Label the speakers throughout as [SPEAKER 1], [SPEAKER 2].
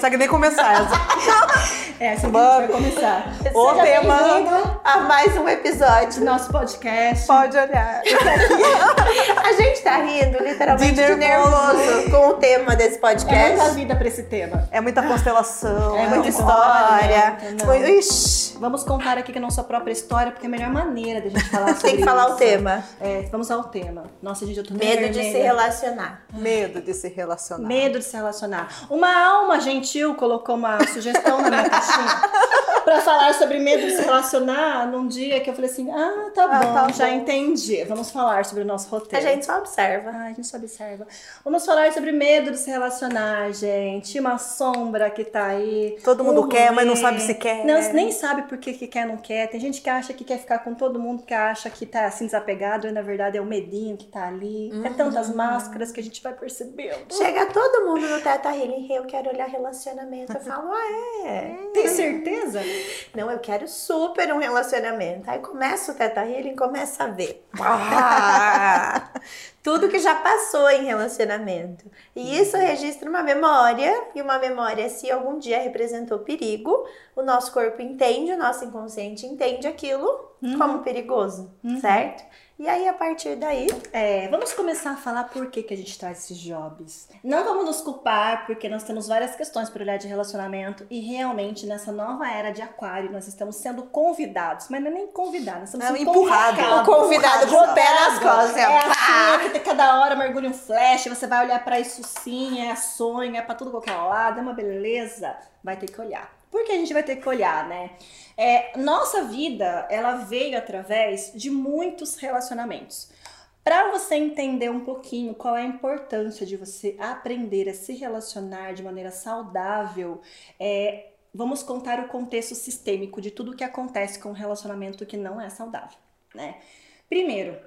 [SPEAKER 1] consegue nem começar.
[SPEAKER 2] é, assim que a gente vai começar.
[SPEAKER 1] O
[SPEAKER 3] Seja
[SPEAKER 1] tema.
[SPEAKER 3] a mais um episódio.
[SPEAKER 2] Nosso podcast.
[SPEAKER 1] Pode olhar.
[SPEAKER 3] A gente tá rindo literalmente
[SPEAKER 1] De
[SPEAKER 3] de
[SPEAKER 1] nervoso.
[SPEAKER 3] nervoso com o tema desse
[SPEAKER 2] É muita
[SPEAKER 3] podcast.
[SPEAKER 2] vida pra esse tema.
[SPEAKER 1] É muita constelação.
[SPEAKER 2] É
[SPEAKER 1] É,
[SPEAKER 2] muita
[SPEAKER 3] história.
[SPEAKER 2] Não.
[SPEAKER 3] Muito- Ixi,
[SPEAKER 2] Vamos contar aqui que a nossa própria história, porque é a melhor maneira da gente falar sobre
[SPEAKER 3] tem que falar
[SPEAKER 2] isso.
[SPEAKER 3] o tema.
[SPEAKER 2] É, vamos ao tema. Nossa, gente, eu tô
[SPEAKER 3] Medo de se relacionar.
[SPEAKER 1] medo de se relacionar.
[SPEAKER 2] Medo de se relacionar. Uma alma gentil colocou uma sugestão na minha caixinha pra falar sobre medo de se relacionar num dia que eu falei assim: ah, tá
[SPEAKER 1] Ah,
[SPEAKER 2] bom,
[SPEAKER 1] tá
[SPEAKER 2] já
[SPEAKER 1] bom.
[SPEAKER 2] entendi. Vamos falar sobre o nosso
[SPEAKER 3] A
[SPEAKER 2] roteiro.
[SPEAKER 3] gente só observa.
[SPEAKER 2] Ai, a gente só observa. Vamos falar sobre medo de se relacionar, gente. Uma sombra que tá aí.
[SPEAKER 1] Todo mundo quer, mas não sabe se quer.
[SPEAKER 2] Não, nem sabe por que, que quer, não quer. Tem gente que acha que quer ficar com todo mundo, que acha que tá assim desapegado, e na verdade é o medinho que tá ali. É tantas máscaras que a gente vai percebendo.
[SPEAKER 3] Chega todo mundo no Teta Healing, eu quero olhar relacionamento. Eu falo, ah, é.
[SPEAKER 2] Tem certeza?
[SPEAKER 3] Não, eu quero super um relacionamento. Aí começa o Teta Healing, começa a ver. Ah, tudo que já passou em relacionamento. E isso registra uma memória, e uma memória, se algum dia representou perigo, o nosso corpo entende, o nosso inconsciente entende aquilo como perigoso, certo? E aí, a partir daí,
[SPEAKER 2] É, vamos começar a falar por que, que a gente traz esses jobs. Não vamos nos culpar, porque nós temos várias questões para olhar de relacionamento e realmente nessa nova era de aquário nós estamos sendo convidados, mas não é nem convidados, nós estamos
[SPEAKER 1] Não,
[SPEAKER 2] sendo
[SPEAKER 1] empurrado.
[SPEAKER 3] O convidado com o pé nas costas,
[SPEAKER 2] É
[SPEAKER 3] ó,
[SPEAKER 2] assim, é que cada hora mergulha um flash, você vai olhar para isso sim, é sonho, é para tudo qualquer lado, é uma beleza, vai ter que olhar. Por que a gente vai ter que olhar, né? É, nossa vida, ela veio através de muitos relacionamentos. Para você entender um pouquinho qual é a importância de você aprender a se relacionar de maneira saudável, é, vamos contar o contexto sistêmico de tudo que acontece com um relacionamento que não é saudável, né? Primeiro,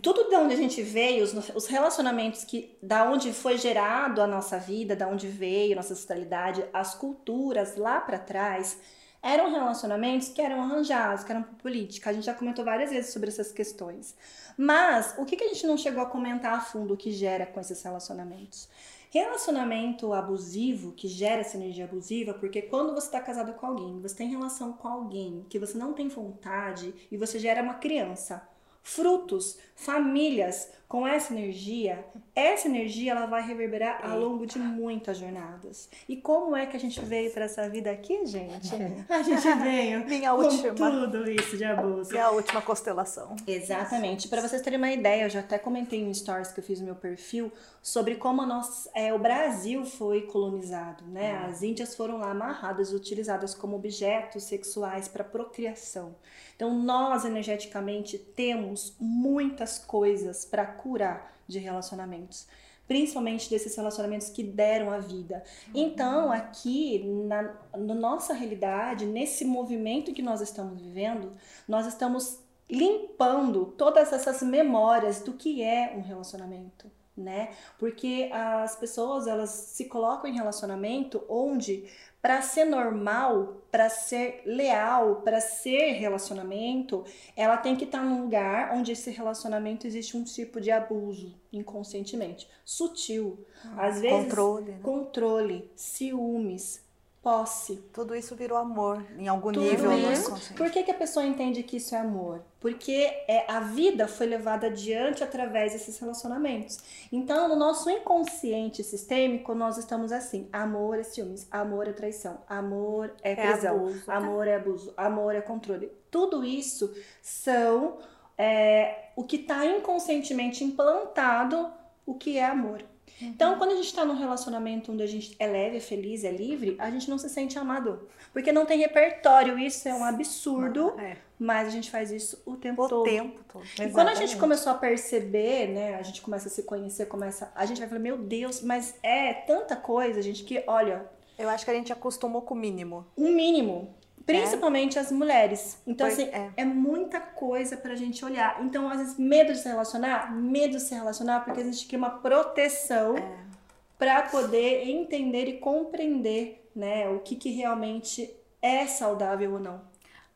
[SPEAKER 2] tudo de onde a gente veio, os, os relacionamentos que da onde foi gerado a nossa vida, da onde veio nossa ancestralidade, as culturas lá para trás, eram relacionamentos que eram arranjados, que eram por política. A gente já comentou várias vezes sobre essas questões. Mas o que, que a gente não chegou a comentar a fundo o que gera com esses relacionamentos? Relacionamento abusivo que gera essa energia abusiva, porque quando você está casado com alguém, você tem relação com alguém que você não tem vontade e você gera uma criança, frutos, famílias com essa energia, essa energia ela vai reverberar ao longo de muitas jornadas. E como é que a gente veio para essa vida aqui, gente? A gente veio
[SPEAKER 1] Minha
[SPEAKER 2] com
[SPEAKER 1] última.
[SPEAKER 2] tudo isso de abuso.
[SPEAKER 1] E a última constelação.
[SPEAKER 2] Exatamente. Para vocês terem uma ideia, eu já até comentei no stories que eu fiz no meu perfil sobre como nós, é, o Brasil foi colonizado, né? As índias foram lá amarradas e utilizadas como objetos sexuais para procriação. Então nós energeticamente temos muitas coisas para curar de relacionamentos. Principalmente desses relacionamentos que deram a vida. Então, aqui, na, na nossa realidade, nesse movimento que nós estamos vivendo, nós estamos limpando todas essas memórias do que é um relacionamento, né? Porque as pessoas elas se colocam em relacionamento onde para ser normal, para ser leal, para ser relacionamento, ela tem que estar num lugar onde esse relacionamento existe um tipo de abuso inconscientemente, sutil, às vezes
[SPEAKER 1] Controle. né?
[SPEAKER 2] controle, ciúmes, posse,
[SPEAKER 1] Tudo isso virou amor em algum
[SPEAKER 2] tudo
[SPEAKER 1] nível no
[SPEAKER 2] isso. Por que, que a pessoa entende que isso é amor? Porque é, a vida foi levada adiante através desses relacionamentos. Então, no nosso inconsciente sistêmico, nós estamos assim: amor é ciúmes, amor é traição, amor é
[SPEAKER 3] É
[SPEAKER 2] prisão,
[SPEAKER 3] abuso, tá?
[SPEAKER 2] amor é abuso, amor é controle. Tudo isso são é, o que está inconscientemente implantado o que é amor. Então, quando a gente está num relacionamento onde a gente é leve, é feliz, é livre, a gente não se sente amado. Porque não tem repertório. Isso é um absurdo,
[SPEAKER 1] É,
[SPEAKER 2] mas a gente faz isso o tempo
[SPEAKER 1] o
[SPEAKER 2] todo.
[SPEAKER 1] tempo todo.
[SPEAKER 2] E quando a gente
[SPEAKER 1] Exatamente.
[SPEAKER 2] começou a perceber, né, a gente começa a se conhecer, começa, a gente vai falar, meu Deus, mas é tanta coisa, gente, que olha,
[SPEAKER 1] Eu acho que a gente acostumou com o mínimo.
[SPEAKER 2] um mínimo, principalmente as mulheres. Então
[SPEAKER 1] Pois
[SPEAKER 2] assim,
[SPEAKER 1] é.
[SPEAKER 2] é. muita coisa pra gente olhar. Então, às vezes, medo de se relacionar, medo de se relacionar porque existe aqui uma proteção
[SPEAKER 1] É.
[SPEAKER 2] pra poder entender e compreender, né, o que que realmente é saudável ou não.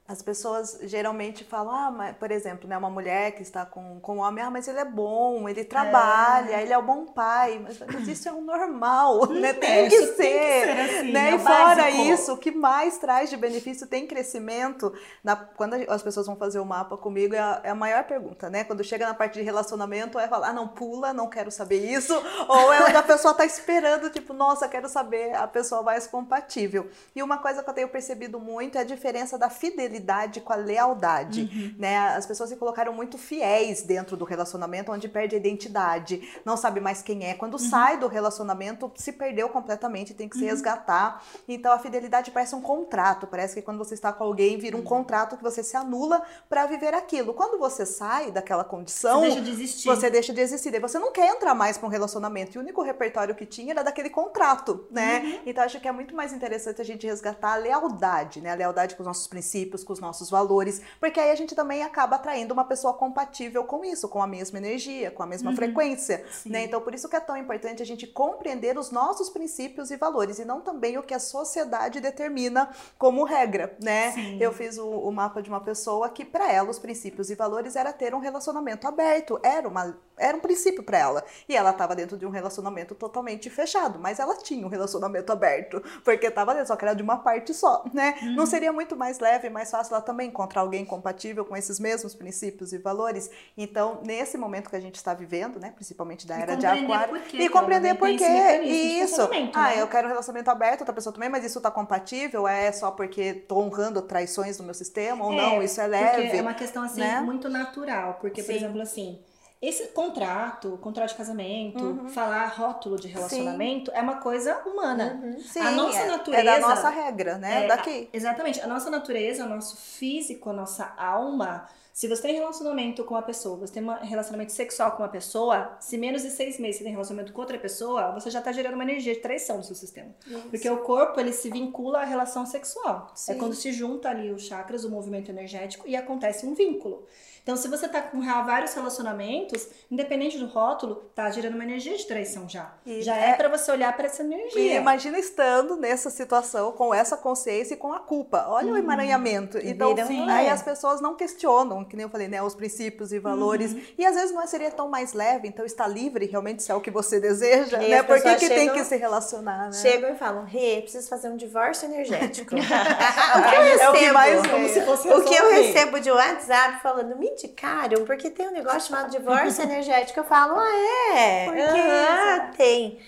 [SPEAKER 1] As pessoas geralmente falam, ah, mas, por exemplo, né, uma mulher que está com, com um homem, ah, mas ele é bom, ele trabalha, é. ele é um bom pai, mas, mas isso é um normal, né? Tem, é, que, ser, tem que ser assim, né? E fora básico. isso, o que mais traz de benefício tem crescimento. Na, quando as pessoas vão fazer o mapa comigo, é a, é a, maior pergunta, né? Quando chega na parte de relacionamento, é falar, ah, não, pula, não quero saber isso, ou é onde a pessoa está esperando, tipo, nossa, quero saber a pessoa mais compatível. E uma coisa que eu tenho percebido muito é a diferença da fidelidade fidelidade com a lealdade, uhum. né? As pessoas se colocaram muito fiéis dentro do relacionamento, onde perde a identidade, não sabe mais quem é. Quando uhum. sai do relacionamento, se perdeu completamente, tem que se uhum. resgatar. Então a fidelidade parece um contrato, parece que quando você está com alguém, vira um uhum. contrato que você se anula para viver aquilo. Quando você sai daquela condição,
[SPEAKER 2] você deixa de existir.
[SPEAKER 1] Você deixa de existir. Daí você não quer entrar mais para um relacionamento. E o único repertório que tinha era daquele contrato, né? Uhum. Então acho que é muito mais interessante a gente resgatar a lealdade, né? A lealdade com os nossos princípios, com os nossos valores, porque aí a gente também acaba atraindo uma pessoa compatível com isso, com a mesma energia, com a mesma uhum. frequência, né? Então por isso que é tão importante a gente compreender os nossos princípios e valores e não também o que a sociedade determina como regra, né? Sim. Eu fiz o, o mapa de uma pessoa que para ela os princípios e valores era ter um relacionamento aberto, era uma era um princípio para ela. E ela estava dentro de um relacionamento totalmente fechado, mas ela tinha um relacionamento aberto, porque estava dentro, só que era de uma parte só, né? Uhum. Não seria muito mais leve, mais fácil ela também encontrar alguém compatível com esses mesmos princípios e valores? Então, nesse momento que a gente está vivendo, né, principalmente da era de aquário, e compreender por quê. Isso. Ah, né? eu quero um relacionamento aberto, outra pessoa também, mas isso está compatível? É só porque estou honrando traições no meu sistema ou é, não? Isso é leve?
[SPEAKER 2] É uma questão assim né? muito natural, porque por Sim. exemplo assim, esse contrato, contrato de casamento, uhum. falar rótulo de relacionamento Sim. é uma coisa humana.
[SPEAKER 1] Uhum. Sim, a nossa é, natureza. É da nossa regra, né?
[SPEAKER 2] É,
[SPEAKER 1] Daqui.
[SPEAKER 2] A, exatamente. A nossa natureza, o nosso físico, a nossa alma. Se você tem relacionamento com uma pessoa, você tem um relacionamento sexual com uma pessoa, se menos de seis meses você tem relacionamento com outra pessoa, você já está gerando uma energia de traição no seu sistema. Isso. Porque o corpo, ele se vincula à relação sexual. É Sim. É quando se junta ali os chakras, o movimento energético, e acontece um vínculo. Então, se você tá com vários relacionamentos, independente do rótulo, tá gerando uma energia de traição já. E já é, é para você olhar para essa energia.
[SPEAKER 1] E imagina estando nessa situação com essa consciência e com a culpa. Olha hum, o uhum. emaranhamento. Então, sim, aí é. as pessoas não questionam, que nem eu falei, né, os princípios e valores. Uhum. E às vezes não seria tão mais leve, então está livre realmente se é o que você deseja, e né? Por que, que tem que se relacionar, né?
[SPEAKER 3] Chegam e falam, Rê, preciso fazer um divórcio energético. o que
[SPEAKER 1] eu recebo, é o que mais como se fosse
[SPEAKER 3] O que eu recebo de WhatsApp falando, me indicaram, porque tem um negócio chamado divórcio energético. Eu falo, ah, é? Por que? tem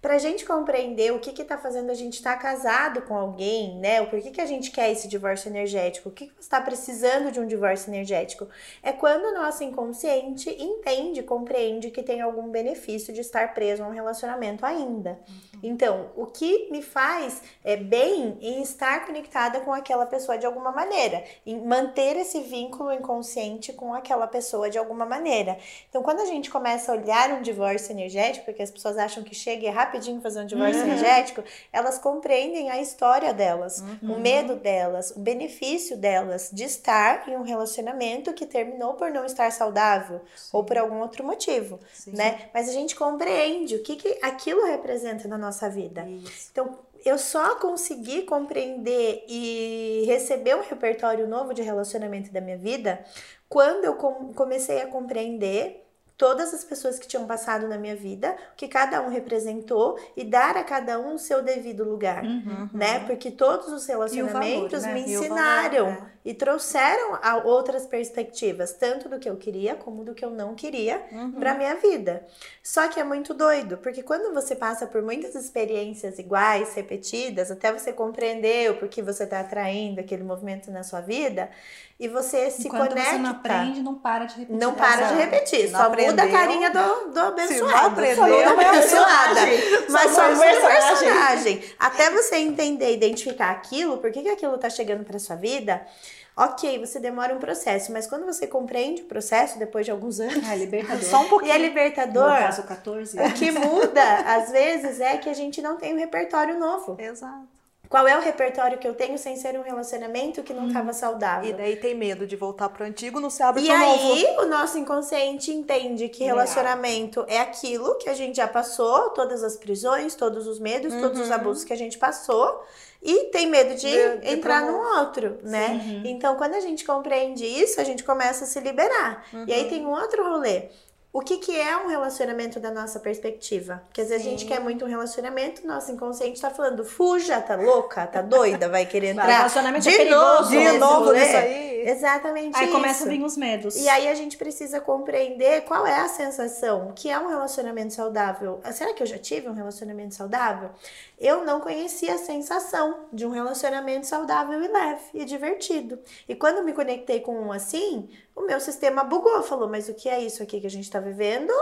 [SPEAKER 3] para a gente compreender o que está fazendo a gente estar tá casado com alguém, né? O porquê que a gente quer esse divórcio energético, o que, que você está precisando de um divórcio energético, é quando o nosso inconsciente entende, compreende que tem algum benefício de estar preso a um relacionamento ainda. Uhum. Então, o que me faz é, bem em estar conectada com aquela pessoa de alguma maneira, em manter esse vínculo inconsciente com aquela pessoa de alguma maneira. Então, quando a gente começa a olhar um divórcio energético, porque as pessoas acham que chega e rapidinho fazer um divórcio uhum. energético, elas compreendem a história delas, uhum. o medo delas, o benefício delas de estar em um relacionamento que terminou por não estar saudável Sim. ou por algum outro motivo, Sim. né? Mas a gente compreende o que, que aquilo representa na nossa vida. Isso. Então, eu só consegui compreender e receber um repertório novo de relacionamento da minha vida quando eu comecei a compreender todas as pessoas que tinham passado na minha vida, o que cada um representou e dar a cada um o seu devido lugar, uhum, né? Porque todos os relacionamentos valor, né? me ensinaram valor, né? E trouxeram a outras perspectivas, tanto do que eu queria como do que eu não queria uhum. para minha vida. Só que é muito doido, porque quando você passa por muitas experiências iguais, repetidas, até você compreender o porquê você está atraindo aquele movimento na sua vida, e você se
[SPEAKER 2] Enquanto
[SPEAKER 3] conecta.
[SPEAKER 2] Você não aprende, não para de repetir.
[SPEAKER 3] Não para de repetir, só muda a carinha do, do abençoado. Não aprendeu, só muda a abençoada. Mas só muda o personagem. Até você entender, identificar aquilo, por que, que aquilo tá chegando para sua vida. Ok, você demora um processo, mas quando você compreende o processo depois de alguns anos.
[SPEAKER 2] É libertador.
[SPEAKER 3] Só um pouquinho. E é libertador. No
[SPEAKER 2] caso, 14
[SPEAKER 3] anos. O que muda, às vezes, é que a gente não tem um repertório novo.
[SPEAKER 1] Exato.
[SPEAKER 3] Qual é o repertório que eu tenho sem ser um relacionamento que não estava saudável?
[SPEAKER 1] E daí tem medo de voltar pro antigo, não se abre
[SPEAKER 3] E
[SPEAKER 1] pro
[SPEAKER 3] aí,
[SPEAKER 1] novo.
[SPEAKER 3] o nosso inconsciente entende que
[SPEAKER 2] Real.
[SPEAKER 3] relacionamento é aquilo que a gente já passou, todas as prisões, todos os medos, todos os
[SPEAKER 1] Uhum.
[SPEAKER 3] abusos que a gente passou, e tem medo de,
[SPEAKER 1] De-
[SPEAKER 3] entrar
[SPEAKER 1] pro
[SPEAKER 3] num outro, né?
[SPEAKER 2] Uhum.
[SPEAKER 3] Então, quando a gente compreende isso, a gente começa a se liberar. E aí
[SPEAKER 1] Uhum.
[SPEAKER 3] tem um outro rolê. O que, que é um relacionamento da nossa perspectiva? Porque às vezes a gente
[SPEAKER 1] Sim.
[SPEAKER 3] quer muito um relacionamento, nosso inconsciente tá falando, fuja, tá louca, tá doida, vai querer entrar.
[SPEAKER 2] relacionamento é
[SPEAKER 3] de
[SPEAKER 2] perigoso.
[SPEAKER 3] novo,
[SPEAKER 1] De novo nisso aí.
[SPEAKER 3] Exatamente
[SPEAKER 2] Aí
[SPEAKER 3] isso.
[SPEAKER 2] começa a vir os medos.
[SPEAKER 3] E aí a gente precisa compreender qual é a sensação que é um relacionamento saudável. Ah, Será que eu já tive um relacionamento saudável? Eu não conhecia a sensação de um relacionamento saudável e leve e divertido. E quando me conectei com um assim, o meu sistema bugou, falou: "Mas o que é isso aqui que a gente tá vivendo?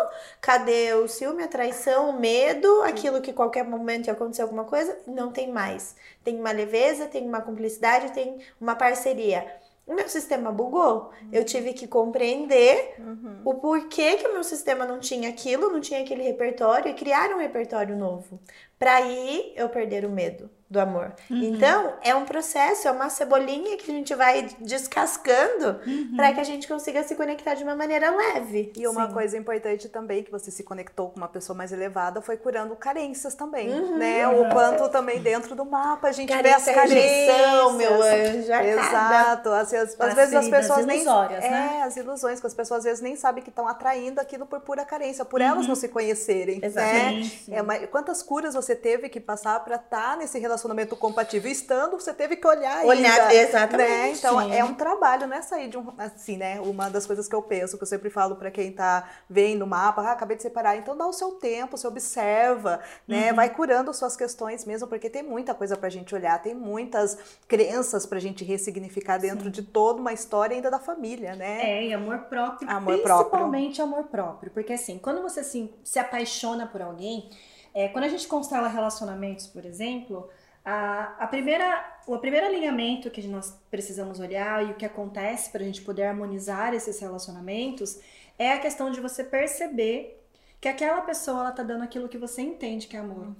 [SPEAKER 3] Cadê o ciúme, a traição, o medo, aquilo que qualquer momento ia acontecer alguma coisa? Não tem mais. Tem uma leveza, tem uma cumplicidade, tem uma parceria. O meu sistema bugou. Eu tive que compreender
[SPEAKER 1] Uhum.
[SPEAKER 3] o porquê que o meu sistema não tinha aquilo, não tinha aquele repertório e criar um repertório novo. Pra aí eu perder o medo do amor.
[SPEAKER 1] Uhum.
[SPEAKER 3] Então, é um processo, é uma cebolinha que a gente vai descascando
[SPEAKER 1] Uhum.
[SPEAKER 3] pra que a gente consiga se conectar de uma maneira leve.
[SPEAKER 1] E uma
[SPEAKER 2] Sim.
[SPEAKER 1] coisa importante também, que você se conectou com uma pessoa mais elevada, foi curando carências também,
[SPEAKER 3] Uhum.
[SPEAKER 1] né? O quanto também dentro do mapa a gente vê as
[SPEAKER 3] Carência,
[SPEAKER 1] carências.
[SPEAKER 3] meu anjo,
[SPEAKER 1] Exato. Assim, às, às
[SPEAKER 2] As
[SPEAKER 1] vezes as pessoas nem...
[SPEAKER 2] ilusórias,
[SPEAKER 1] é,
[SPEAKER 2] né?
[SPEAKER 1] as ilusões, que as pessoas às vezes nem sabem que estão atraindo aquilo por pura carência, por elas não se conhecerem, né?
[SPEAKER 3] Exatamente.
[SPEAKER 2] Sim.
[SPEAKER 1] É, quantas curas você teve que passar para estar nesse relacionamento compatível? Estando, você teve que olhar
[SPEAKER 3] Olhar,
[SPEAKER 1] ainda,
[SPEAKER 3] exatamente.
[SPEAKER 1] né? Então,
[SPEAKER 2] Sim.
[SPEAKER 1] é um trabalho, não é sair de um... Assim, né? Uma das coisas que eu penso, que eu sempre falo para quem tá vendo o mapa, ah, acabei de separar, então dá o seu tempo, você observa, né?
[SPEAKER 2] Uhum.
[SPEAKER 1] Vai curando suas questões mesmo, porque tem muita coisa pra gente olhar, tem muitas crenças pra gente ressignificar dentro de toda uma história ainda da família, né?
[SPEAKER 2] É, e amor próprio,
[SPEAKER 1] Amor próprio.
[SPEAKER 2] principalmente amor próprio. Porque assim, quando você se, se apaixona por alguém, é, quando a gente constela relacionamentos, por exemplo, a, a primeira, o primeiro alinhamento que nós precisamos olhar e o que acontece para a gente poder harmonizar esses relacionamentos é a questão de você perceber que aquela pessoa ela tá dando aquilo que você entende que é amor.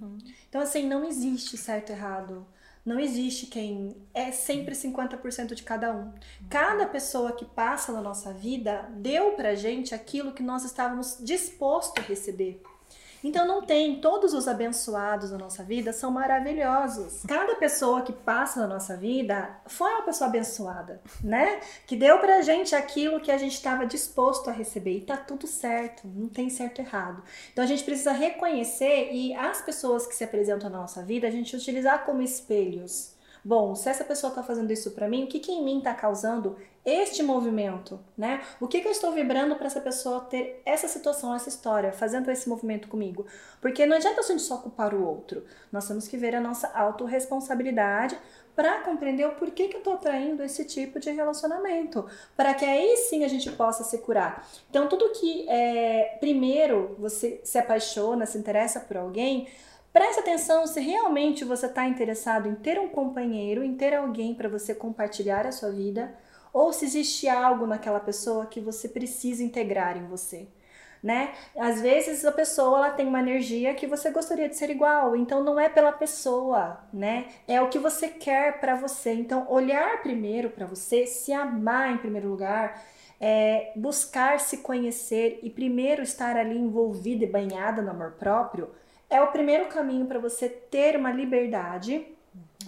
[SPEAKER 2] Então, assim, não existe certo e errado. Não existe quem. É sempre 50% de cada um. Cada pessoa que passa na nossa vida deu pra gente aquilo que nós estávamos dispostos a receber. Então não tem, todos os abençoados da nossa vida são maravilhosos. Cada pessoa que passa na nossa vida foi uma pessoa abençoada, né? Que deu pra gente aquilo que a gente estava disposto a receber. E tá tudo certo, não tem certo e errado. Então a gente precisa reconhecer e as pessoas que se apresentam na nossa vida, a gente utilizar como espelhos. Bom, se essa pessoa está fazendo isso para mim, o que, que em mim está causando este movimento, né? O que, que eu estou vibrando para essa pessoa ter essa situação, essa história, fazendo esse movimento comigo? Porque não adianta a gente só culpar o outro. Nós temos que ver a nossa autorresponsabilidade para compreender o porquê que eu estou atraindo esse tipo de relacionamento, para que aí sim a gente possa se curar. Então, tudo que é, primeiro você se apaixona, se interessa por alguém, Preste atenção se realmente você está interessado em ter um companheiro, em ter alguém para você compartilhar a sua vida, ou se existe algo naquela pessoa que você precisa integrar em você. Né? Às vezes a pessoa ela tem uma energia que você gostaria de ser igual, então não é pela pessoa, né? É o que você quer para você. Então olhar primeiro para você, se amar em primeiro lugar, é, buscar se conhecer e primeiro estar ali envolvida e banhada no amor próprio é o primeiro caminho para você ter uma liberdade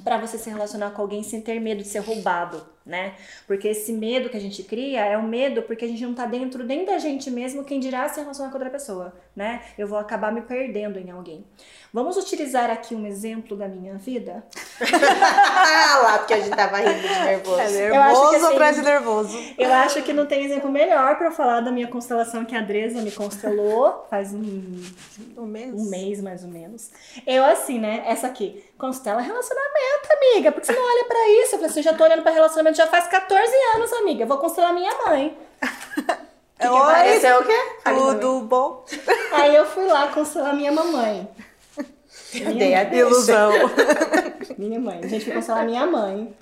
[SPEAKER 2] para você se relacionar com alguém sem ter medo de ser roubado, né? Porque esse medo que a gente cria é um medo porque a gente não tá dentro nem da gente mesmo, quem dirá se relacionar com outra pessoa, né? Eu vou acabar me perdendo em alguém. Vamos utilizar aqui um exemplo da minha vida?
[SPEAKER 3] ah lá, porque a gente tava rindo de nervoso.
[SPEAKER 1] É
[SPEAKER 2] acho que,
[SPEAKER 1] nervoso
[SPEAKER 2] assim,
[SPEAKER 1] atrás de nervoso.
[SPEAKER 2] Eu acho que não tem exemplo melhor para falar da minha constelação que a Andresa me constelou faz um
[SPEAKER 1] Um mês?
[SPEAKER 2] um mês mais ou menos. Eu assim, né? Essa aqui, constela relacionamento, amiga. Por que você não olha pra isso? Eu falei assim, eu já tô olhando pra relacionamento já faz 14 anos, amiga. Eu vou constelar minha mãe.
[SPEAKER 3] Que que
[SPEAKER 1] Oi,
[SPEAKER 3] pareceu o quê?
[SPEAKER 1] Tudo bom?
[SPEAKER 2] Aí eu fui lá constelar minha mamãe.
[SPEAKER 3] Eu dei a.
[SPEAKER 1] Ilusão.
[SPEAKER 2] Minha mãe. A gente foi constelar minha mãe.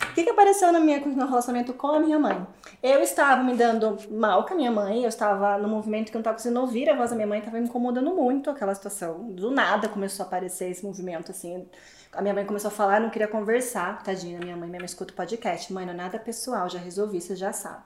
[SPEAKER 2] O que, que apareceu na minha, no meu relacionamento com a minha mãe? Eu estava me dando mal com a minha mãe, eu estava no movimento que eu não estava conseguindo ouvir a voz da minha mãe, estava me incomodando muito aquela situação. Do nada começou a aparecer esse movimento, assim. A minha mãe começou a falar, não queria conversar. Tadinha, minha mãe, minha mãe escuta o podcast. Mãe, não é nada pessoal, já resolvi, você já sabe.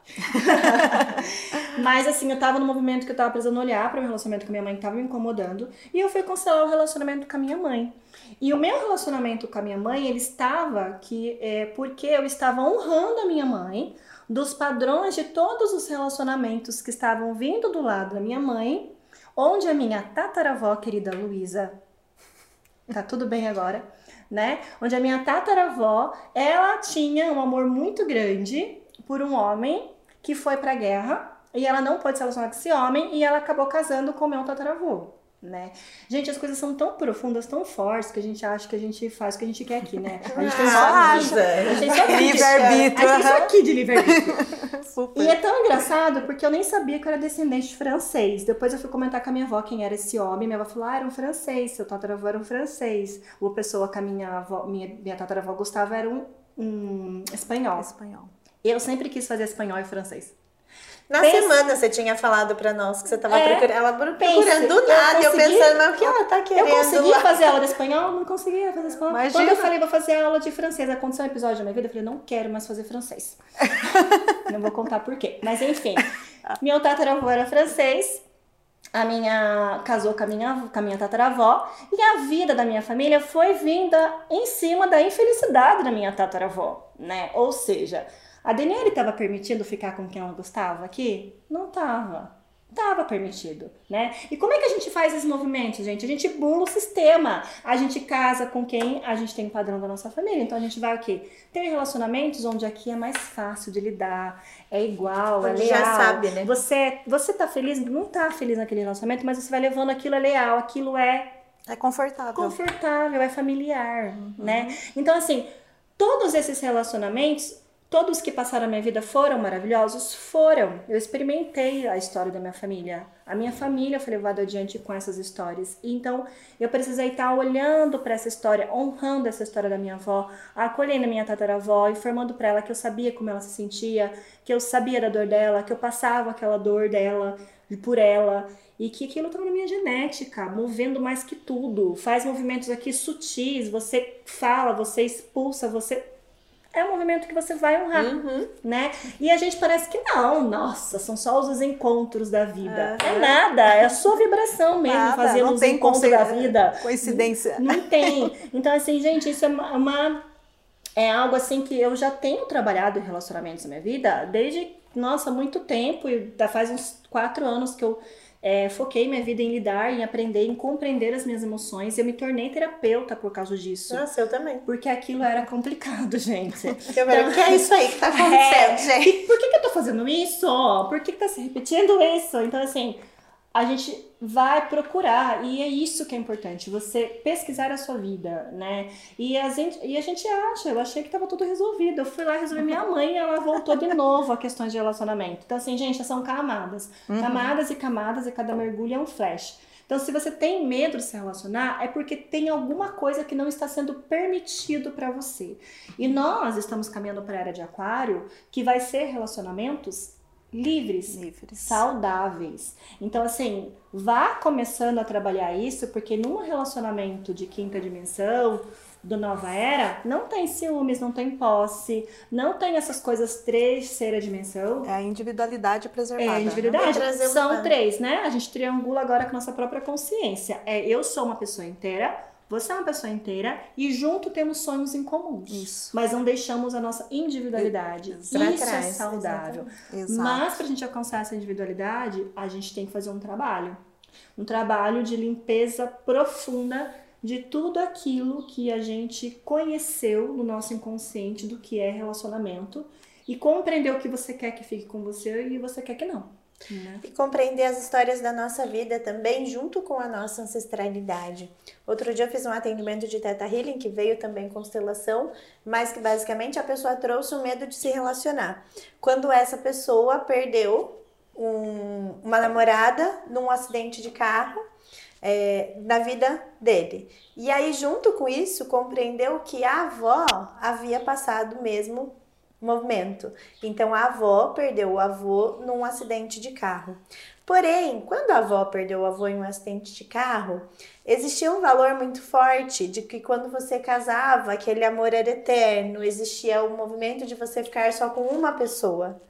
[SPEAKER 2] Mas assim, eu tava no movimento que eu tava precisando olhar para o relacionamento com minha mãe que tava me incomodando. E eu fui cancelar o relacionamento com a minha mãe. E o meu relacionamento com a minha mãe, ele estava que é porque eu estava honrando a minha mãe dos padrões de todos os relacionamentos que estavam vindo do lado da minha mãe, onde a minha tataravó querida Luísa, tá tudo bem agora, né? Onde a minha tataravó, ela tinha um amor muito grande por um homem que foi pra guerra e ela não pôde se relacionar com esse homem e ela acabou casando com o meu tataravô né? Gente, as coisas são tão profundas, tão fortes, que a gente acha que a gente faz o que a gente quer aqui, né? A gente tem só
[SPEAKER 3] acha.
[SPEAKER 2] A gente só
[SPEAKER 1] Livre-arbítrio.
[SPEAKER 2] A gente só aqui de livre-arbítrio. E é tão engraçado porque eu nem sabia que eu era descendente de francês. Depois eu fui comentar com a minha avó quem era esse homem. Minha avó falou: ah, era um francês, seu tataravô era um francês. Uma pessoa que a minha, avó, minha, minha tataravó gostava era um, um espanhol.
[SPEAKER 1] Espanhol.
[SPEAKER 2] Eu sempre quis fazer espanhol e francês.
[SPEAKER 3] Na semana você tinha falado pra nós que você tava
[SPEAKER 2] É,
[SPEAKER 3] procurando. Ela procurando do
[SPEAKER 2] eu
[SPEAKER 3] nada. Eu,
[SPEAKER 2] consegui-
[SPEAKER 3] pensando, mas o que ela tá
[SPEAKER 2] Eu
[SPEAKER 3] querendo
[SPEAKER 2] consegui
[SPEAKER 3] lá?
[SPEAKER 2] fazer aula de espanhol, não conseguia fazer espanhol.
[SPEAKER 1] Imagina.
[SPEAKER 2] Quando eu falei, vou fazer aula de francês, aconteceu um episódio da minha vida, eu falei, não quero mais fazer francês. não vou contar por quê. Mas enfim, meu tataravô era francês, a minha casou com a minha, com a minha tataravó, e a vida da minha família foi vinda em cima da infelicidade da minha tataravó, né? Ou seja, a Daniela estava permitindo ficar com quem ela gostava aqui? Não tava. Tava permitido, né? E como é que a gente faz esses movimentos, gente? A gente bula o sistema. A gente casa com quem a gente tem o padrão da nossa família. Então a gente vai o quê? Tem relacionamentos onde aqui é mais fácil de lidar, é igual, é leal.
[SPEAKER 3] já sabe, né?
[SPEAKER 2] Você, você tá feliz, não tá feliz naquele relacionamento, mas você vai levando aquilo é leal, aquilo é
[SPEAKER 1] É confortável.
[SPEAKER 2] confortável, é familiar, né? Então, assim, todos esses relacionamentos, todos que passaram a minha vida foram maravilhosos? Foram. Eu experimentei a história da minha família. A minha família foi levada adiante com essas histórias. Então, eu precisei estar olhando para essa história, honrando essa história da minha avó, acolhendo a minha tataravó, informando para ela que eu sabia como ela se sentia, que eu sabia da dor dela, que eu passava aquela dor dela por ela e que aquilo estava na minha genética, movendo mais que tudo. Faz movimentos aqui sutis, você fala, você expulsa, você é um movimento que você vai honrar,
[SPEAKER 3] Uhum.
[SPEAKER 2] né? E a gente parece que não, nossa, são só os encontros da vida. É nada, é a sua vibração mesmo
[SPEAKER 1] Nada,
[SPEAKER 2] fazendo
[SPEAKER 1] não
[SPEAKER 2] os encontros da vida.
[SPEAKER 1] Coincidência.
[SPEAKER 2] Não tem. Então, assim, gente, isso é uma, uma- É algo assim que eu já tenho trabalhado em relacionamentos na minha vida desde, nossa, muito tempo. E já faz uns quatro anos que eu é, foquei minha vida em lidar, em aprender, em compreender as minhas emoções. Eu me tornei terapeuta por causa disso.
[SPEAKER 3] Nossa, eu também.
[SPEAKER 2] Porque aquilo era complicado, gente.
[SPEAKER 3] Eu falei, o que é isso aí que tá acontecendo,
[SPEAKER 2] É,
[SPEAKER 3] gente?
[SPEAKER 2] por que, que eu tô fazendo isso? Por que, que tá se repetindo isso? Então, assim, a gente vai procurar, e é isso que é importante, você pesquisar a sua vida, né? E a gente, e a gente acha, eu achei que tava tudo resolvido. Eu fui lá resolver minha mãe e ela voltou de novo a questões de relacionamento. Então, assim, gente, são camadas. Camadas e camadas, e cada mergulho é um flash. Então, se você tem medo de se relacionar, é porque tem alguma coisa que não está sendo permitido para você. E nós estamos caminhando para a era de aquário, que vai ser relacionamentos livres,
[SPEAKER 1] Livres.
[SPEAKER 2] saudáveis. Então, assim, vá começando a trabalhar isso, porque num relacionamento de quinta dimensão, do nova era, não tem ciúmes, não tem posse, não tem essas coisas terceira dimensão.
[SPEAKER 1] É a individualidade preservada.
[SPEAKER 2] É,
[SPEAKER 1] né?
[SPEAKER 2] individualidade.
[SPEAKER 3] Um
[SPEAKER 2] São
[SPEAKER 3] plano.
[SPEAKER 2] três, né? A gente triangula agora com a nossa própria consciência. É, eu sou uma pessoa inteira, você é uma pessoa inteira e junto temos sonhos em comuns.
[SPEAKER 1] Isso.
[SPEAKER 2] Mas não deixamos a nossa individualidade. Isso é
[SPEAKER 3] trás,
[SPEAKER 2] saudável.
[SPEAKER 1] Exato.
[SPEAKER 2] Mas para a gente alcançar essa individualidade, a gente tem que fazer um trabalho. Um trabalho de limpeza profunda de tudo aquilo que a gente conheceu no nosso inconsciente do que é relacionamento e compreender o que você quer que fique com você e você quer que não. Né?
[SPEAKER 3] E compreender as histórias da nossa vida também, junto com a nossa ancestralidade. Outro dia eu fiz um atendimento de Teta Healing, que veio também constelação, mas que basicamente a pessoa trouxe o medo de se relacionar. Quando essa pessoa perdeu um- uma namorada num acidente de carro, é, na vida dele. E aí, junto com isso, compreendeu que a avó havia passado mesmo movimento. Então, a avó perdeu o avô num acidente de carro. Porém, quando a avó perdeu o avô em um acidente de carro, existia um valor muito forte de que quando você casava, aquele amor era eterno, existia o movimento de você ficar só com uma pessoa.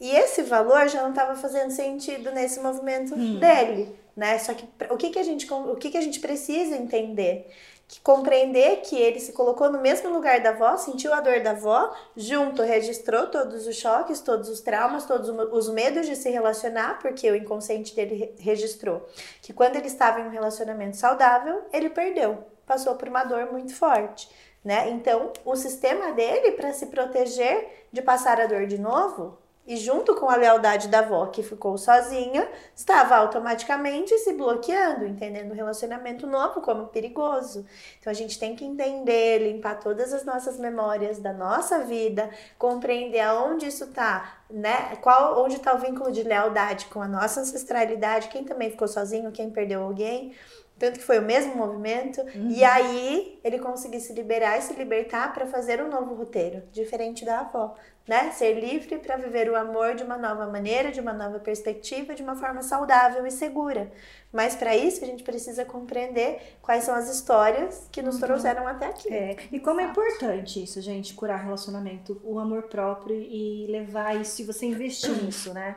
[SPEAKER 3] E esse valor já não estava fazendo sentido nesse movimento hum. dele, né? Só que o que, que a gente o que, que a gente precisa entender que compreender que ele se colocou no mesmo lugar da avó, sentiu a dor da avó, junto registrou todos os choques, todos os traumas, todos os medos de se relacionar, porque o inconsciente dele registrou que quando ele estava em um relacionamento saudável, ele perdeu, passou por uma dor muito forte. Né? Então, o sistema dele, para se proteger de passar a dor de novo, e junto com a lealdade da avó, que ficou sozinha, estava automaticamente se bloqueando, entendendo o relacionamento novo como perigoso. Então a gente tem que entender, limpar todas as nossas memórias da nossa vida, compreender aonde isso está, né? Qual, onde está o vínculo de lealdade com a nossa ancestralidade, quem também ficou sozinho, quem perdeu alguém. Tanto que foi o mesmo movimento. Uhum. E aí ele conseguiu se liberar e se libertar para fazer um novo roteiro, diferente da avó né? Ser livre para viver o amor de uma nova maneira, de uma nova perspectiva, de uma forma saudável e segura. Mas para isso a gente precisa compreender quais são as histórias que nos uhum. trouxeram até aqui.
[SPEAKER 2] É. E como é importante isso, gente, curar relacionamento, o amor próprio e levar isso, e você investir nisso, né?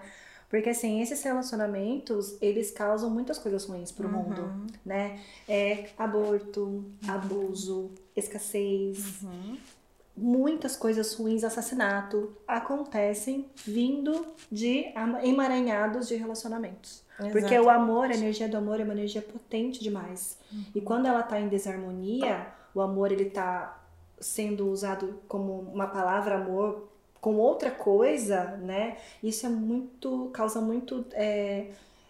[SPEAKER 2] Porque, assim, esses relacionamentos, eles causam muitas coisas ruins pro uhum. mundo, né? É aborto, abuso, escassez, uhum muitas coisas ruins, assassinato, acontecem vindo de emaranhados de relacionamentos. Porque o amor, a energia do amor é uma energia potente demais. Uhum. E quando ela está em desarmonia, o amor ele tá sendo usado como uma palavra amor com outra coisa, né? Isso é muito causa muito é,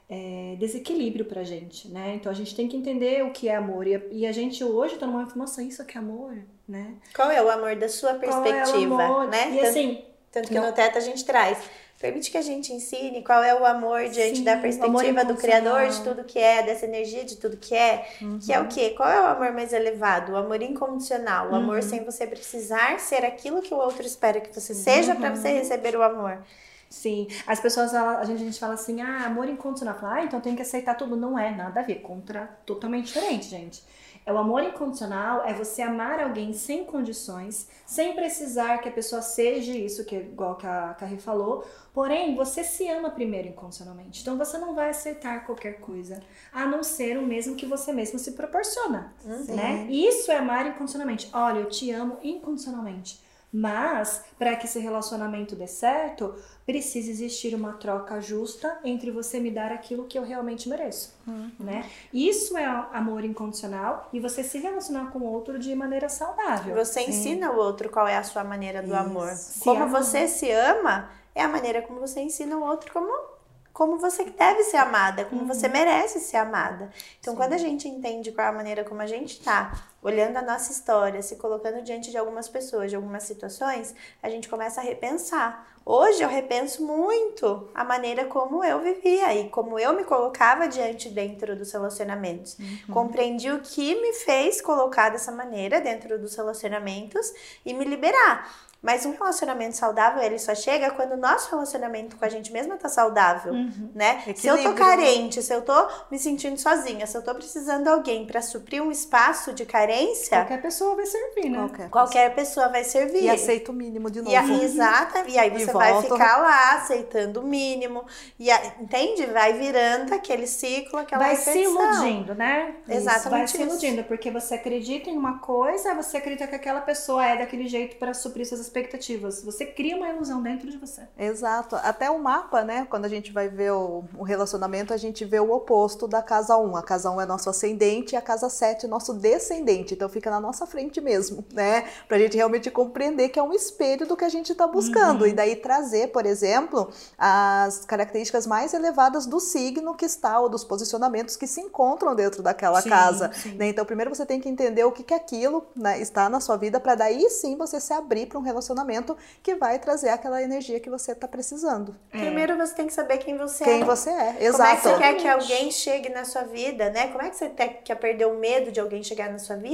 [SPEAKER 2] é, desequilíbrio pra gente, né? Então a gente tem que entender o que é amor. E a, e a gente hoje tá numa nossa, isso aqui é amor, né?
[SPEAKER 3] Qual é o amor da sua perspectiva, é né?
[SPEAKER 2] E tanto, assim,
[SPEAKER 3] tanto que não... no Teta a gente traz. Permite que a gente ensine qual é o amor diante Sim, da perspectiva do Criador de tudo que é, dessa energia de tudo que é. Uhum. Que é o quê? Qual é o amor mais elevado? O amor incondicional. O uhum. amor sem você precisar ser aquilo que o outro espera que você seja uhum. para você receber o amor.
[SPEAKER 2] Sim, as pessoas, a gente, a gente fala assim, ah, amor incondicional. Fala, ah, então tem que aceitar tudo. Não é, nada a ver, contra, totalmente diferente, gente. É o amor incondicional, é você amar alguém sem condições, sem precisar que a pessoa seja isso, que igual que a Carrie falou. Porém, você se ama primeiro incondicionalmente. Então você não vai aceitar qualquer coisa, a não ser o mesmo que você mesmo se proporciona, uhum. né? Isso é amar incondicionalmente. Olha, eu te amo incondicionalmente. Mas, para que esse relacionamento dê certo, precisa existir uma troca justa entre você me dar aquilo que eu realmente mereço, uhum. né? Isso é amor incondicional e você se relacionar com o outro de maneira saudável.
[SPEAKER 3] Você Sim. ensina o outro qual é a sua maneira do Isso. amor. Como ama. você se ama, é a maneira como você ensina o outro como como você deve ser amada, como uhum. você merece ser amada. Então, Sim. quando a gente entende qual é a maneira como a gente está olhando a nossa história, se colocando diante de algumas pessoas, de algumas situações, a gente começa a repensar. Hoje eu repenso muito a maneira como eu vivia e como eu me colocava diante dentro dos relacionamentos. Uhum. Compreendi o que me fez colocar dessa maneira dentro dos relacionamentos e me liberar. Mas um relacionamento saudável, ele só chega quando o nosso relacionamento com a gente mesma tá saudável, uhum. né? Equilíbrio. Se eu tô carente, se eu tô me sentindo sozinha, se eu tô precisando de alguém para suprir um espaço de carência...
[SPEAKER 2] Qualquer pessoa vai servir, né?
[SPEAKER 3] Qualquer, Qualquer pessoa vai servir.
[SPEAKER 1] E aceita o mínimo de novo.
[SPEAKER 3] E, a, exata, e aí você e vai ficar lá aceitando o mínimo. E a, entende? Vai virando aquele ciclo, aquela
[SPEAKER 2] Vai
[SPEAKER 3] repetição.
[SPEAKER 2] se iludindo, né?
[SPEAKER 3] Exatamente
[SPEAKER 2] Vai se iludindo, porque você acredita em uma coisa, você acredita que aquela pessoa é daquele jeito para suprir suas expectativas. Você cria uma ilusão dentro de você.
[SPEAKER 1] Exato. Até o mapa, né? Quando a gente vai ver o, o relacionamento, a gente vê o oposto da casa 1. A casa 1 é nosso ascendente e a casa 7 é nosso descendente. Frente, então fica na nossa frente mesmo, né? Pra gente realmente compreender que é um espelho do que a gente está buscando. Uhum. E daí trazer, por exemplo, as características mais elevadas do signo que está, ou dos posicionamentos que se encontram dentro daquela sim, casa. Sim. Né? Então, primeiro você tem que entender o que, que aquilo né, está na sua vida, para daí sim você se abrir para um relacionamento que vai trazer aquela energia que você está precisando.
[SPEAKER 3] É. Primeiro você tem que saber quem você
[SPEAKER 1] quem
[SPEAKER 3] é.
[SPEAKER 1] Quem você é, exato.
[SPEAKER 3] Como é que você quer que alguém chegue na sua vida, né? Como é que você quer perder o medo de alguém chegar na sua vida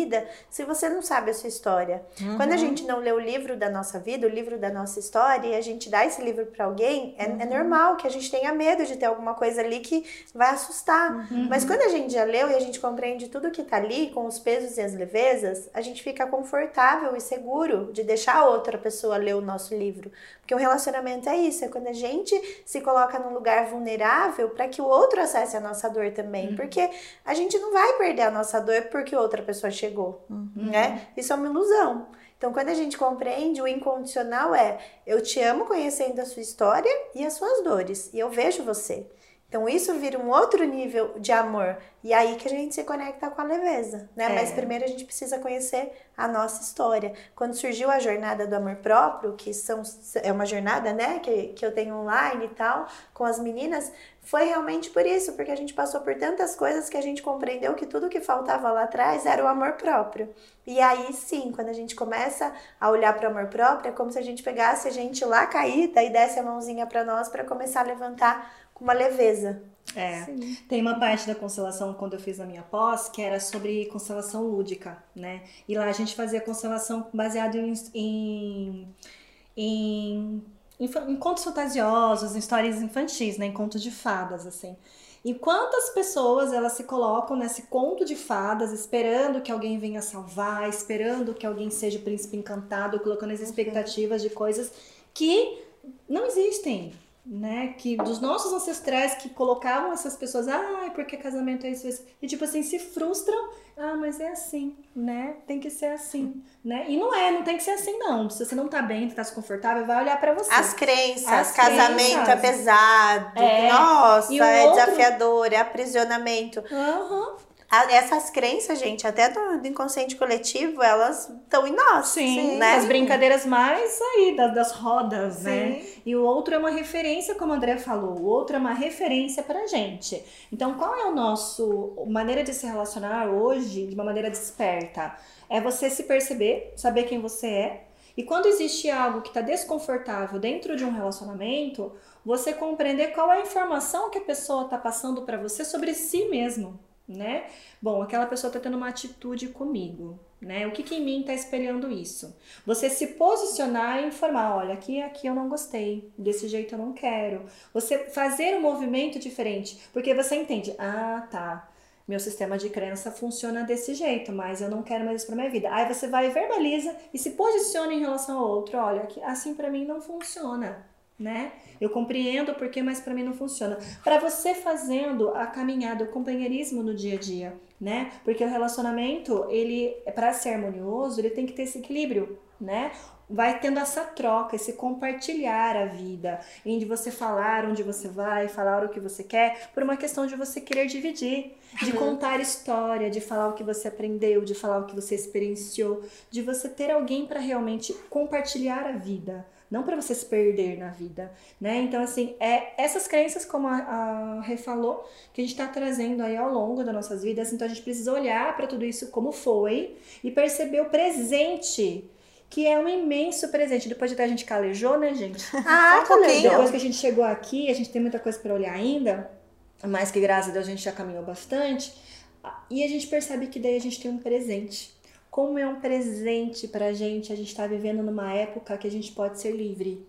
[SPEAKER 3] se você não sabe a sua história? Uhum. Quando a gente não lê o livro da nossa vida, o livro da nossa história, e a gente dá esse livro para alguém, é, é uhum. é, normal que a gente tenha medo de ter alguma coisa ali que vai assustar. Uhum. Mas quando a gente já leu e a gente compreende tudo que tá ali, com os pesos e as levezas, a gente fica confortável e seguro de deixar outra pessoa ler o nosso livro. Porque o relacionamento é isso, é quando a gente se coloca num lugar vulnerável para que o outro acesse a nossa dor também. Uhum. Porque a gente não vai perder a nossa dor porque outra pessoa chegou, uhum. né? Isso é uma ilusão. Então, quando a gente compreende, o incondicional é: eu te amo conhecendo a sua história e as suas dores, e eu vejo você. Então isso vira um outro nível de amor. E aí que a gente se conecta com a leveza, né? É. Mas primeiro a gente precisa conhecer a nossa história. Quando surgiu a jornada do amor próprio, que são, é uma jornada, né, que, que eu tenho online e tal, com as meninas, foi realmente por isso, porque a gente passou por tantas coisas que a gente compreendeu que tudo que faltava lá atrás era o amor próprio. E aí sim, quando a gente começa a olhar para o amor próprio, é como se a gente pegasse a gente lá caída e desse a mãozinha para nós para começar a levantar com uma leveza.
[SPEAKER 2] É, Sim. tem uma parte da constelação quando eu fiz a minha pós que era sobre constelação lúdica, né? E lá a gente fazia constelação baseada em, em, em, em contos fantasiosos, em histórias infantis, né? Em contos de fadas, assim. E quantas pessoas elas se colocam nesse conto de fadas, esperando que alguém venha salvar, esperando que alguém seja o príncipe encantado, colocando as uhum. expectativas de coisas que não existem né, que dos nossos ancestrais que colocavam essas pessoas, ah, porque casamento é isso, isso, e tipo assim, se frustram, ah, mas é assim, né, tem que ser assim, né, e não é, não tem que ser assim não, se você não tá bem, tá desconfortável, vai olhar para você.
[SPEAKER 3] As crenças, As casamento crenças. é pesado, é. nossa, é outro... desafiador, é aprisionamento.
[SPEAKER 2] Uhum
[SPEAKER 3] essas crenças, gente, até do, do inconsciente coletivo, elas estão em nós.
[SPEAKER 2] Sim, né? as brincadeiras mais aí das, das rodas, né? Sim. né? E o outro é uma referência, como a André falou, o outro é uma referência pra gente. Então, qual é o nosso maneira de se relacionar hoje de uma maneira desperta? É você se perceber, saber quem você é. E quando existe algo que está desconfortável dentro de um relacionamento, você compreender qual é a informação que a pessoa está passando para você sobre si mesmo né? Bom, aquela pessoa está tendo uma atitude comigo, né? O que, que em mim está espelhando isso? Você se posicionar e informar, olha, aqui aqui eu não gostei, desse jeito eu não quero. Você fazer um movimento diferente, porque você entende, ah, tá. Meu sistema de crença funciona desse jeito, mas eu não quero mais isso para minha vida. Aí você vai e verbaliza e se posiciona em relação ao outro, olha, assim para mim não funciona né? Eu compreendo porque, mas para mim não funciona. Para você fazendo a caminhada, o companheirismo no dia a dia, né? Porque o relacionamento, ele para ser harmonioso, ele tem que ter esse equilíbrio, né? Vai tendo essa troca, esse compartilhar a vida, em de você falar onde você vai, falar o que você quer, por uma questão de você querer dividir, de uhum. contar história, de falar o que você aprendeu, de falar o que você experienciou, de você ter alguém para realmente compartilhar a vida não para você se perder na vida, né? Então, assim, é essas crenças, como a, a Rê falou, que a gente está trazendo aí ao longo das nossas vidas, então a gente precisa olhar para tudo isso como foi e perceber o presente que é um imenso presente. Depois de a gente calejou, né, gente?
[SPEAKER 3] Ah, calejou.
[SPEAKER 2] Depois que a gente chegou aqui, a gente tem muita coisa para olhar ainda, mas que graças a Deus a gente já caminhou bastante. E a gente percebe que daí a gente tem um presente como é um presente pra gente a gente estar tá vivendo numa época que a gente pode ser livre.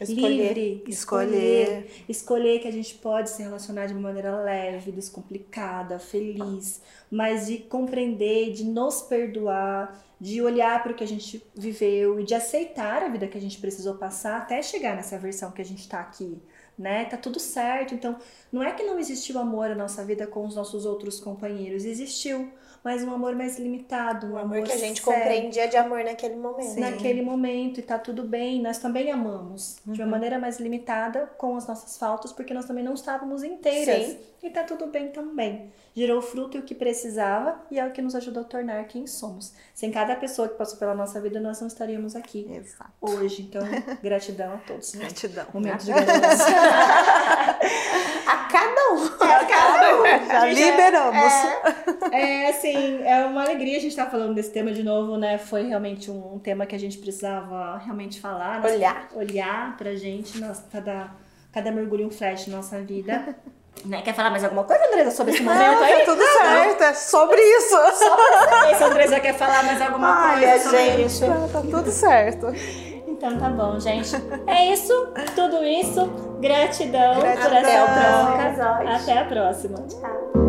[SPEAKER 2] Escolher, livre, escolher, escolher, escolher que a gente pode se relacionar de uma maneira leve, descomplicada, feliz, mas de compreender, de nos perdoar, de olhar para o que a gente viveu e de aceitar a vida que a gente precisou passar até chegar nessa versão que a gente está aqui, né? Tá tudo certo. Então, não é que não existiu amor na nossa vida com os nossos outros companheiros, existiu mas um amor mais limitado, um
[SPEAKER 3] O
[SPEAKER 2] amor,
[SPEAKER 3] amor que a gente
[SPEAKER 2] sério
[SPEAKER 3] compreendia de amor naquele momento.
[SPEAKER 1] Sim.
[SPEAKER 2] naquele momento e tá tudo bem. Nós também amamos de
[SPEAKER 3] Uhum.
[SPEAKER 2] uma maneira mais limitada com as nossas faltas, porque nós também não estávamos inteiras.
[SPEAKER 3] Sim.
[SPEAKER 2] E tá tudo bem também. Gerou fruto e o que precisava e é o que nos ajudou a tornar quem somos. Sem cada pessoa que passou pela nossa vida, nós não estaríamos aqui
[SPEAKER 1] Exato.
[SPEAKER 2] hoje. Então, gratidão a todos.
[SPEAKER 1] Gratidão.
[SPEAKER 2] Momento de gratidão.
[SPEAKER 3] A cada um.
[SPEAKER 2] Um.
[SPEAKER 1] Já liberamos.
[SPEAKER 2] É, assim, é uma alegria a gente estar falando desse tema de novo, né? Foi realmente um tema que a gente precisava realmente falar. né?
[SPEAKER 3] Olhar.
[SPEAKER 2] Olhar pra gente, nossa, cada, cada mergulho um flash na nossa vida. Né? Quer falar mais alguma coisa, Andresa, sobre esse momento
[SPEAKER 1] Não,
[SPEAKER 2] aí?
[SPEAKER 1] tá tudo certo, é sobre isso.
[SPEAKER 2] Saber se a Andresa quer falar mais alguma
[SPEAKER 3] Olha,
[SPEAKER 2] coisa sobre
[SPEAKER 3] gente.
[SPEAKER 2] isso.
[SPEAKER 1] Tá tudo certo.
[SPEAKER 2] Então tá bom, gente. É isso, tudo isso. Gratidão, por
[SPEAKER 1] Gratidão.
[SPEAKER 2] essa
[SPEAKER 3] Até o próximo
[SPEAKER 2] troca. Até a próxima.
[SPEAKER 3] Tchau.